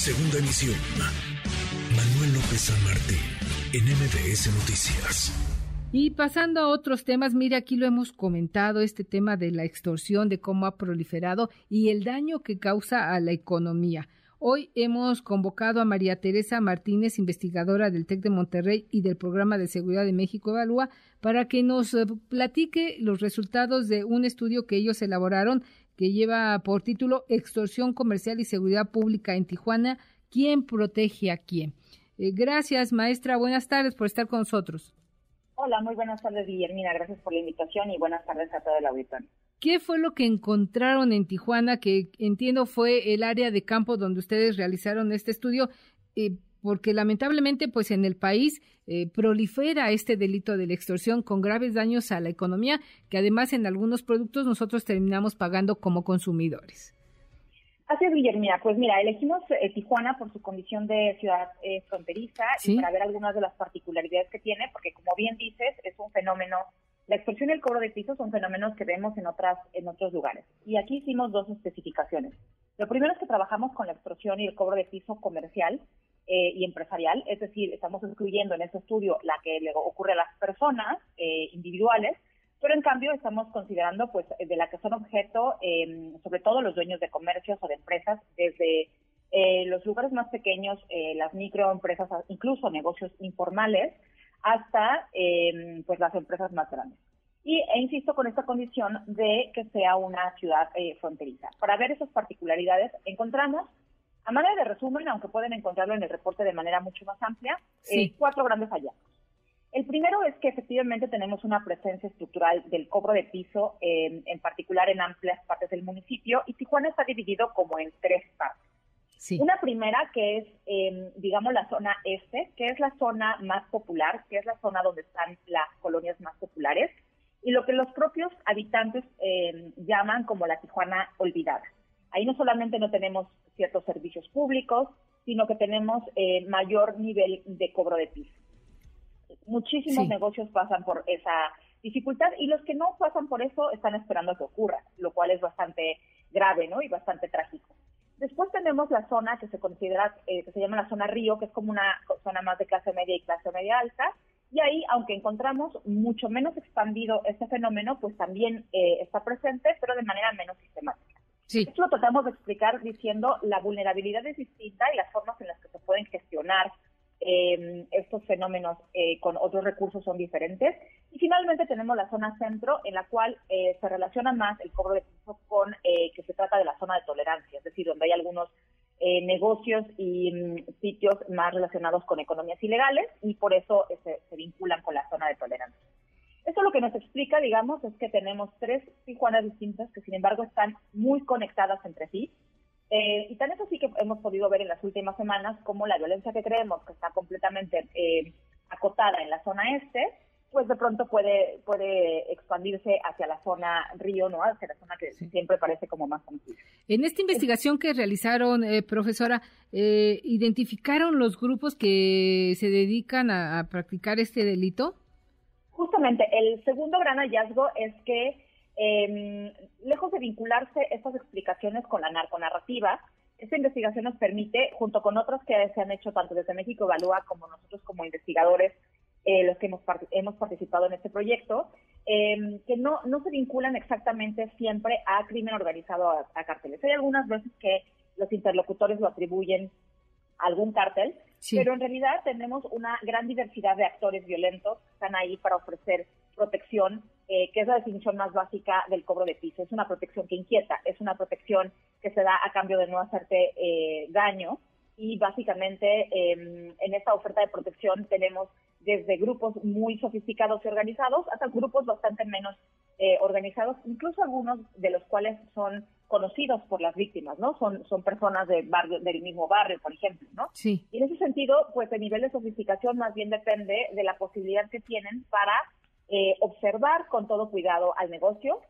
Segunda emisión. Manuel López San Martín, en MBS Noticias. Y pasando a otros temas, mire, aquí lo hemos comentado, este tema de la extorsión, de cómo ha proliferado y el daño que causa a la economía. Hoy hemos convocado a María Teresa Martínez, investigadora del TEC de Monterrey y del Programa de Seguridad de México Evalúa, para que nos eh, platique los resultados de un estudio que ellos elaboraron que lleva por título Extorsión Comercial y Seguridad Pública en Tijuana, ¿quién protege a quién? Eh, gracias, maestra. Buenas tardes por estar con nosotros. Hola, muy buenas tardes, Guillermina. Gracias por la invitación y buenas tardes a todo el auditorio. ¿Qué fue lo que encontraron en Tijuana, que entiendo fue el área de campo donde ustedes realizaron este estudio? Eh, porque lamentablemente, pues en el país eh, prolifera este delito de la extorsión con graves daños a la economía, que además en algunos productos nosotros terminamos pagando como consumidores. Así es, Guillermina. Pues mira, elegimos eh, Tijuana por su condición de ciudad fronteriza y para ver algunas de las particularidades que tiene, porque como bien dices, es un fenómeno la extorsión y el cobro de pisos son fenómenos que vemos en otras en otros lugares. Y aquí hicimos dos especificaciones. Lo primero es que trabajamos con la extorsión y el cobro de piso comercial eh, y empresarial, es decir, estamos incluyendo en este estudio la que le ocurre a las personas eh, individuales, pero en cambio estamos considerando pues de la que son objeto em, sobre todo los dueños de comercios o de empresas desde eh, los lugares más pequeños, las microempresas, incluso negocios informales, hasta eh, pues las empresas más grandes. Y e insisto con esta condición de que sea una ciudad eh, fronteriza. Para ver esas particularidades encontramos, a manera de resumen, aunque pueden encontrarlo en el reporte de manera mucho más amplia, eh, cuatro grandes hallazgos. El primero es que efectivamente tenemos una presencia estructural del cobro de piso, en particular en amplias partes del municipio, y Tijuana está dividido como en tres partes. Una primera que es, em, digamos, la zona este, que es la zona más popular, que es la zona donde están las colonias más populares, y lo que los propios habitantes em, llaman como la Tijuana olvidada. Ahí no solamente no tenemos ciertos servicios públicos, sino que tenemos eh, mayor nivel de cobro de piso. Muchísimos negocios pasan por esa dificultad y los que no pasan por eso están esperando que ocurra, lo cual es bastante grave, ¿no? Y bastante trágico. Después tenemos la zona que se considera, eh, que se llama la zona río, que es como una zona más de clase media y clase media alta. Y ahí, aunque encontramos mucho menos expandido este fenómeno, pues también eh, está presente, pero de manera menos sistemática. Sí. Esto lo tratamos de explicar diciendo la vulnerabilidad es distinta y las formas en las que se pueden gestionar eh, estos fenómenos eh, con otros recursos son diferentes. Y finalmente tenemos la zona centro, en la cual eh, se relaciona más el cobro de piso con eh, que se trata de la zona de tolerancia, es decir, donde hay algunos negocios y mm, sitios más relacionados con economías ilegales y por eso se, se vinculan con la zona de tolerancia. Eso lo que nos explica, digamos, es que tenemos tres Tijuanas distintas que sin embargo están muy conectadas entre sí eh, y tan eso sí que hemos podido ver en las últimas semanas como la violencia que creemos que está completamente eh, acotada en la zona este, pues de pronto puede puede expandirse hacia la zona río, ¿no? Hacia la zona que siempre parece como más conocida. En esta investigación que realizaron, eh, profesora, ¿identificaron los grupos que se dedican a practicar este delito? Justamente, el segundo gran hallazgo es que eh, lejos de vincularse estas explicaciones con la narconarrativa, esta investigación nos permite, junto con otras que se han hecho tanto desde México Evalúa como nosotros como investigadores, eh, los que hemos, hemos participado en este proyecto, eh, que no, no se vinculan exactamente siempre a crimen organizado a, a cárteles. Hay algunas veces que los interlocutores lo atribuyen a algún cártel, pero en realidad tenemos una gran diversidad de actores violentos que están ahí para ofrecer protección, eh, que es la definición más básica del cobro de piso. Es una protección que inquieta, es una protección que se da a cambio de no hacerte eh, daño y básicamente em, en esta oferta de protección tenemos desde grupos muy sofisticados y organizados hasta grupos bastante menos eh, organizados, incluso algunos de los cuales son conocidos por las víctimas, ¿no? Son, son personas de barrio, del mismo barrio, por ejemplo, ¿no? Sí. Y en ese sentido, pues el nivel de sofisticación más bien depende de la posibilidad que tienen para eh, observar con todo cuidado al negocio,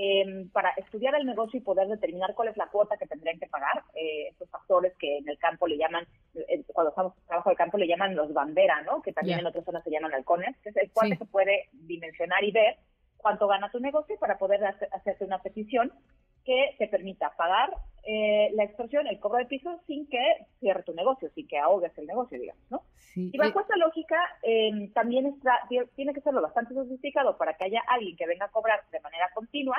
em, para estudiar el negocio y poder determinar cuál es la cuota que tendrían que pagar, eh, estos factores que en el campo le llaman, eh, cuando estamos en trabajo de campo le llaman los bandera, ¿no? Que también en otras zonas se llaman halcones, que es el cual se puede dimensionar y ver cuánto gana tu negocio para poder hacerte una petición que te permita pagar eh, la extorsión, el cobro de piso, sin que cierre tu negocio, sin que ahogues el negocio, digamos, ¿no? y bajo esta lógica, em, también está, tiene que serlo bastante sofisticado para que haya alguien que venga a cobrar de manera continua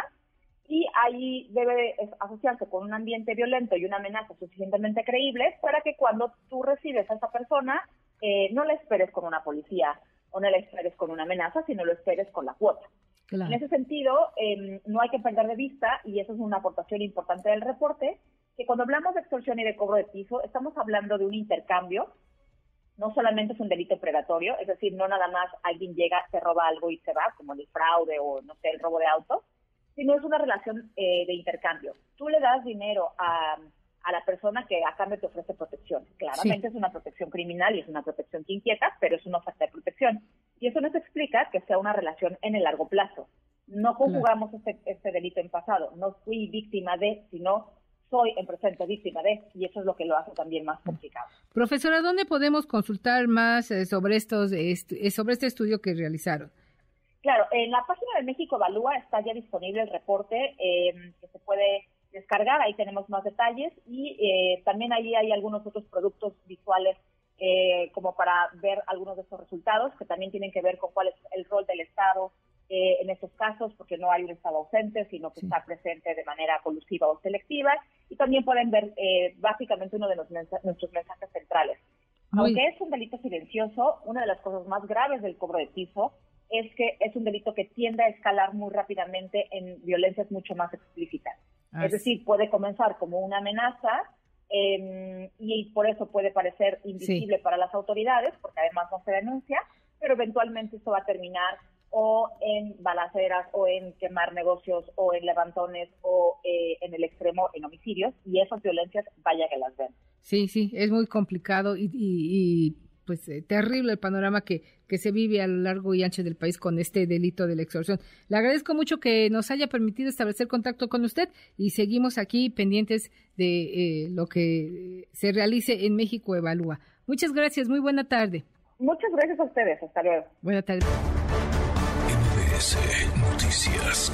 y ahí debe asociarse con un ambiente violento y una amenaza suficientemente creíble para que cuando tú recibes a esa persona, eh, no la esperes con una policía o no la esperes con una amenaza, sino lo esperes con la cuota. En ese sentido, em, no hay que perder de vista, y eso es una aportación importante del reporte, que cuando hablamos de extorsión y de cobro de piso, estamos hablando de un intercambio, no solamente es un delito predatorio, es decir, no nada más alguien llega, se roba algo y se va, como el fraude o, no sé, el robo de auto, sino es una relación eh, de intercambio. Tú le das dinero a, a la persona que a cambio te ofrece protección. Claramente es una protección criminal y es una protección que inquieta, pero es una oferta de protección. Y eso nos explica que sea una relación en el largo plazo. No conjugamos este, este delito en pasado. No fui víctima de, sino soy en presente víctima de, y eso es lo que lo hace también más complicado. Profesora, ¿dónde podemos consultar más eh, sobre estos eh, sobre este estudio que realizaron? Claro, en la página de México Evalúa está ya disponible el reporte eh, que se puede descargar, ahí tenemos más detalles y eh, también ahí hay algunos otros productos visuales eh, como para ver algunos de estos resultados que también tienen que ver con cuál es el rol del Estado eh, en estos casos, porque no hay un Estado ausente, sino que está presente de manera colusiva o selectiva y también pueden ver básicamente uno de los nuestros mensajes centrales. Aunque es un delito silencioso, una de las cosas más graves del cobro de piso es que es un delito que tiende a escalar muy rápidamente en violencias mucho más explícitas. Es decir, puede comenzar como una amenaza em, y por eso puede parecer invisible para las autoridades, porque además no se denuncia, pero eventualmente esto va a terminar o en balaceras o en quemar negocios o en levantones o eh, en el extremo en homicidios y esas violencias vaya que las ven. Sí, sí, es muy complicado y pues eh, terrible el panorama que, que se vive a lo largo y ancho del país con este delito de la extorsión. Le agradezco mucho que nos haya permitido establecer contacto con usted y seguimos aquí pendientes de eh, lo que se realice en México Evalúa. Muchas gracias, muy buena tarde. Muchas gracias a ustedes, hasta luego. Buena tarde. Noticias.